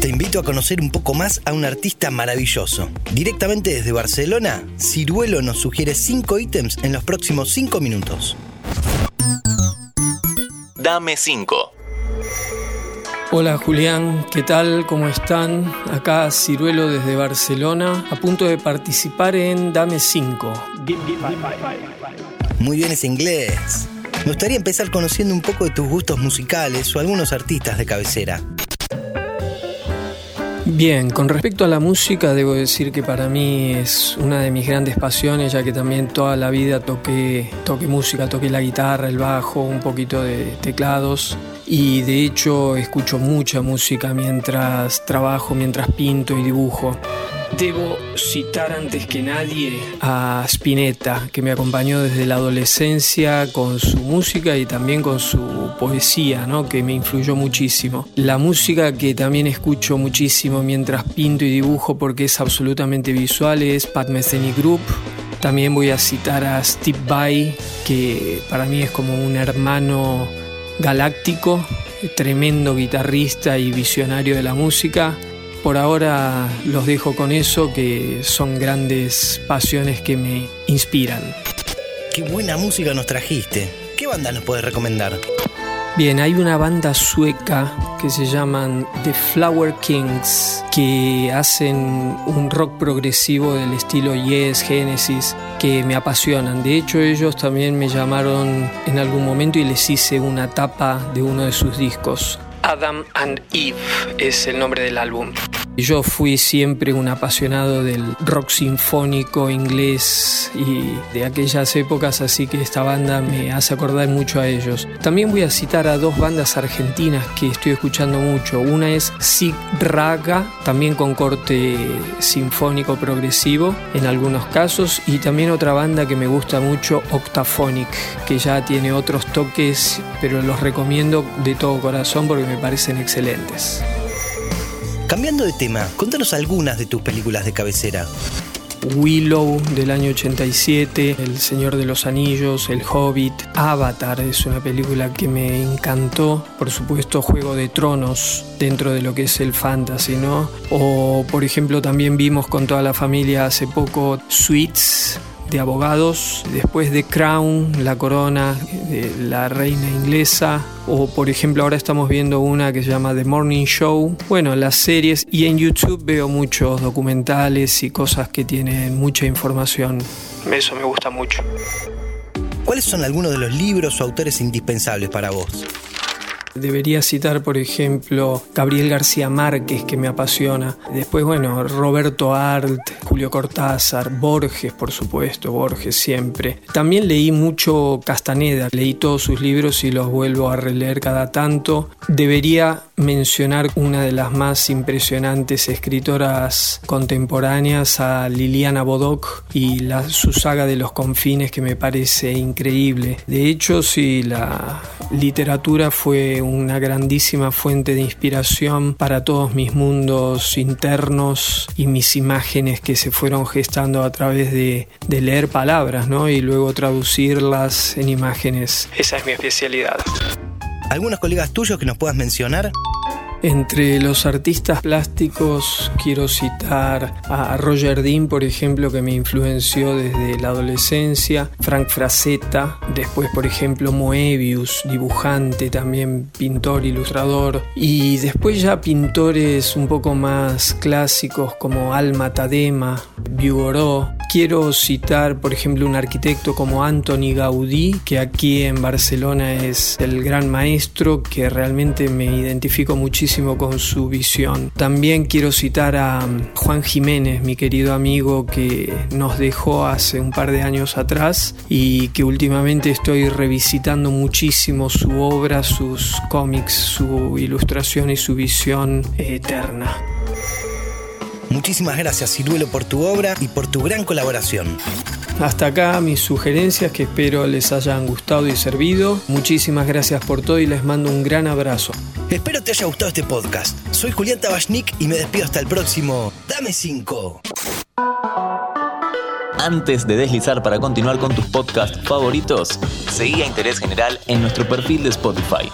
Te invito a conocer un poco más a un artista maravilloso. Directamente desde Barcelona, Ciruelo nos sugiere 5 ítems en los próximos 5 minutos. Dame 5. Hola Julián, ¿qué tal? ¿Cómo están? Acá Ciruelo desde Barcelona, a punto de participar en Dame 5. Muy bien ese inglés. Me gustaría empezar conociendo un poco de tus gustos musicales o algunos artistas de cabecera. Bien, con respecto a la música, debo decir que para mí es una de mis grandes pasiones, ya que también toda la vida toqué, toqué música, toqué la guitarra, el bajo, un poquito de teclados y de hecho escucho mucha música mientras trabajo, mientras pinto y dibujo. Debo citar antes que nadie a Spinetta, que me acompañó desde la adolescencia con su música y también con su poesía, ¿no? que me influyó muchísimo. La música que también escucho muchísimo mientras pinto y dibujo porque es absolutamente visual es Pat Metheny Group. También voy a citar a Steve Vai, que para mí es como un hermano galáctico, tremendo guitarrista y visionario de la música. Por ahora los dejo con eso, que son grandes pasiones que me inspiran. Qué buena música nos trajiste. ¿Qué banda nos puedes recomendar? Bien, hay una banda sueca que se llaman The Flower Kings que hacen un rock progresivo del estilo Yes, Genesis, que me apasionan. De hecho, ellos también me llamaron en algún momento y les hice una tapa de uno de sus discos. Adam and Eve es el nombre del álbum. Yo fui siempre un apasionado del rock sinfónico inglés y de aquellas épocas, así que esta banda me hace acordar mucho a ellos. También voy a citar a dos bandas argentinas que estoy escuchando mucho. Una es Sig Raga, también con corte sinfónico progresivo en algunos casos, y también otra banda que me gusta mucho, Octaphonic, que ya tiene otros toques, pero los recomiendo de todo corazón porque me parecen excelentes. Cambiando de tema, contanos algunas de tus películas de cabecera. Willow del año 87, El Señor de los Anillos, El Hobbit, Avatar es una película que me encantó, por supuesto Juego de Tronos dentro de lo que es el fantasy, ¿no? O por ejemplo también vimos con toda la familia hace poco Suits de abogados, después de Crown, la corona de la reina inglesa, o por ejemplo ahora estamos viendo una que se llama The Morning Show, bueno, las series y en YouTube veo muchos documentales y cosas que tienen mucha información. Eso me gusta mucho. ¿Cuáles son algunos de los libros o autores indispensables para vos? Debería citar, por ejemplo, Gabriel García Márquez, que me apasiona. Después, bueno, Roberto Arlt, Julio Cortázar, Borges, por supuesto, Borges siempre. También leí mucho Castaneda, leí todos sus libros y los vuelvo a releer cada tanto. Debería mencionar una de las más impresionantes escritoras contemporáneas, a Liliana Bodoc, y la, su saga de los confines que me parece increíble. De hecho, sí, la literatura fue una grandísima fuente de inspiración para todos mis mundos internos y mis imágenes que se fueron gestando a través de, de leer palabras ¿no? y luego traducirlas en imágenes. Esa es mi especialidad. ¿Algunos colegas tuyos que nos puedas mencionar? Entre los artistas plásticos quiero citar a Roger Dean, por ejemplo, que me influenció desde la adolescencia, Frank Frazetta, después, por ejemplo, Moebius, dibujante, también pintor, ilustrador, y después ya pintores un poco más clásicos como Alma Tadema, Bugoró. Quiero citar, por ejemplo, un arquitecto como Anthony Gaudí, que aquí en Barcelona es el gran maestro, que realmente me identifico muchísimo con su visión. También quiero citar a um, Juan Jiménez, mi querido amigo, que nos dejó hace un par de años atrás y que últimamente estoy revisitando muchísimo su obra, sus cómics, su ilustración y su visión eterna. Muchísimas gracias Ciruelo por tu obra y por tu gran colaboración. Hasta acá mis sugerencias que espero les hayan gustado y servido. Muchísimas gracias por todo y les mando un gran abrazo. Espero te haya gustado este podcast. Soy Julián Tabachnik y me despido hasta el próximo. Dame 5. Antes de deslizar para continuar con tus podcasts favoritos, seguí a Interés General en nuestro perfil de Spotify.